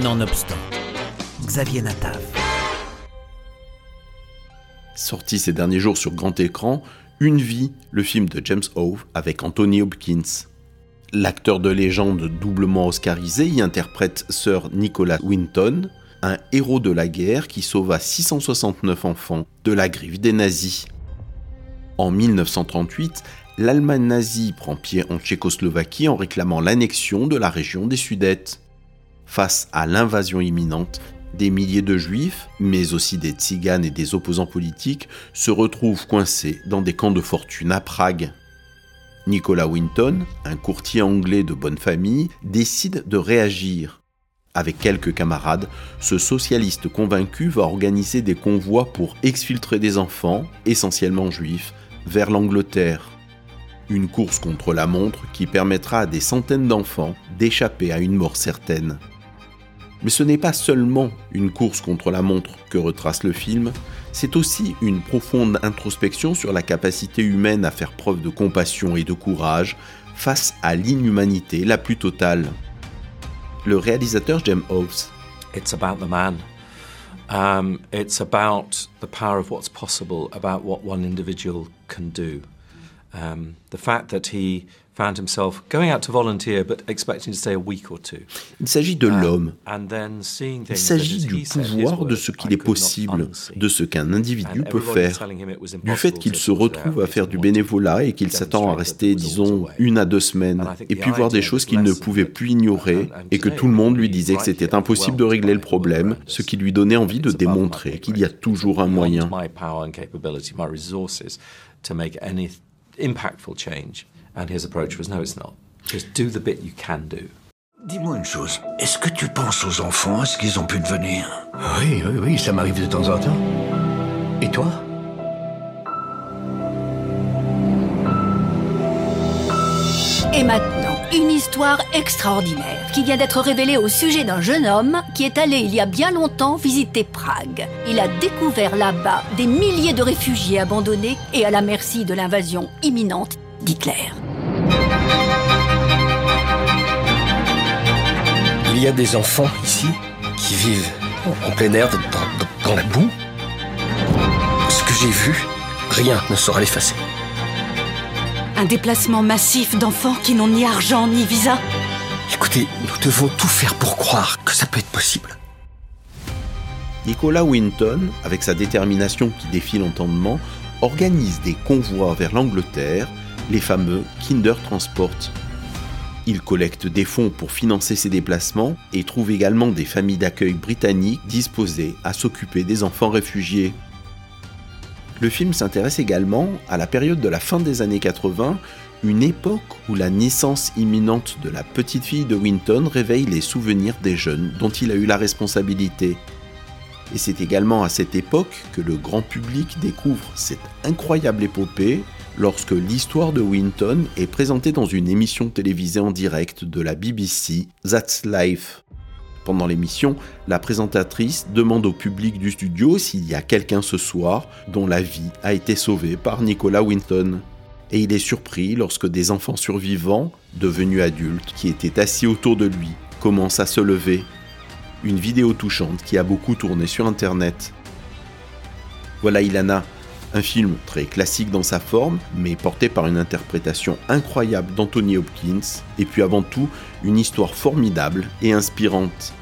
Nonobstant, Xavier Natav. Sorti ces derniers jours sur grand écran, Une vie, le film de James Hove avec Anthony Hopkins. L'acteur de légende doublement oscarisé y interprète Sir Nicholas Winton, un héros de la guerre qui sauva 669 enfants de la griffe des nazis. En 1938, l'Allemagne nazie prend pied en Tchécoslovaquie en réclamant l'annexion de la région des Sudètes. Face à l'invasion imminente, des milliers de juifs, mais aussi des tziganes et des opposants politiques, se retrouvent coincés dans des camps de fortune à Prague. Nicolas Winton, un courtier anglais de bonne famille, décide de réagir. Avec quelques camarades, ce socialiste convaincu va organiser des convois pour exfiltrer des enfants, essentiellement juifs, vers l'Angleterre. Une course contre la montre qui permettra à des centaines d'enfants d'échapper à une mort certaine. Mais ce n'est pas seulement une course contre la montre que retrace le film, c'est aussi une profonde introspection sur la capacité humaine à faire preuve de compassion et de courage face à l'inhumanité la plus totale. Le réalisateur Jem Hobbs. It's about the man. Um, it's about the power of what's possible, about what one individual can do. Um, the fact that he found himself going out to volunteer but expecting to stay a week or two. Il s'agit de Um, l'homme. Il s'agit du pouvoir de ce qu'il est possible, de ce qu'un individu peut faire. Du fait qu'il se retrouve à faire du bénévolat et qu'il s'attend à rester, disons, une à deux semaines, et puis voir des choses qu'il ne pouvait plus ignorer, et que tout le monde lui disait que c'était impossible de régler le problème, ce qui lui donnait envie de démontrer qu'il y a toujours un moyen. My power and capability, my resources to make any impactful change. And his approach was no, it's not. Just do the bit you can do. Dis-moi une chose, est-ce que tu penses aux enfants, à ce qu'ils ont pu devenir Oui, oui, oui, ça m'arrive de temps en temps. Et toi Et maintenant, une histoire extraordinaire qui vient d'être révélée au sujet d'un jeune homme qui est allé il y a bien longtemps visiter Prague. Il a découvert là-bas des milliers de réfugiés abandonnés et à la merci de l'invasion imminente d'Hitler. Il y a des enfants ici qui vivent en plein air, dans, dans- la boue. Ce que j'ai vu, rien ne saura l'effacer. Un déplacement massif d'enfants qui n'ont ni argent ni visa. Écoutez, nous devons tout faire pour croire que ça peut être possible. Nicolas Winton, avec sa détermination qui défie l'entendement, organise des convois vers l'Angleterre, les fameux Kinder Transport. Il collecte des fonds pour financer ses déplacements et trouve également des familles d'accueil britanniques disposées à s'occuper des enfants réfugiés. Le film s'intéresse également à la période de la fin des années 80, une époque où la naissance imminente de la petite fille de Winton réveille les souvenirs des jeunes dont il a eu la responsabilité. Et c'est également à cette époque que le grand public découvre cette incroyable épopée lorsque l'histoire de Winton est présentée dans une émission télévisée en direct de la BBC, That's Life. Pendant l'émission, la présentatrice demande au public du studio s'il y a quelqu'un ce soir dont la vie a été sauvée par Nicolas Winton. Et il est surpris lorsque des enfants survivants, devenus adultes, qui étaient assis autour de lui, commencent à se lever. Une vidéo touchante qui a beaucoup tourné sur Internet. Voilà Ilana, un film très classique dans sa forme, mais porté par une interprétation incroyable d'Anthony Hopkins, et puis avant tout, une histoire formidable et inspirante.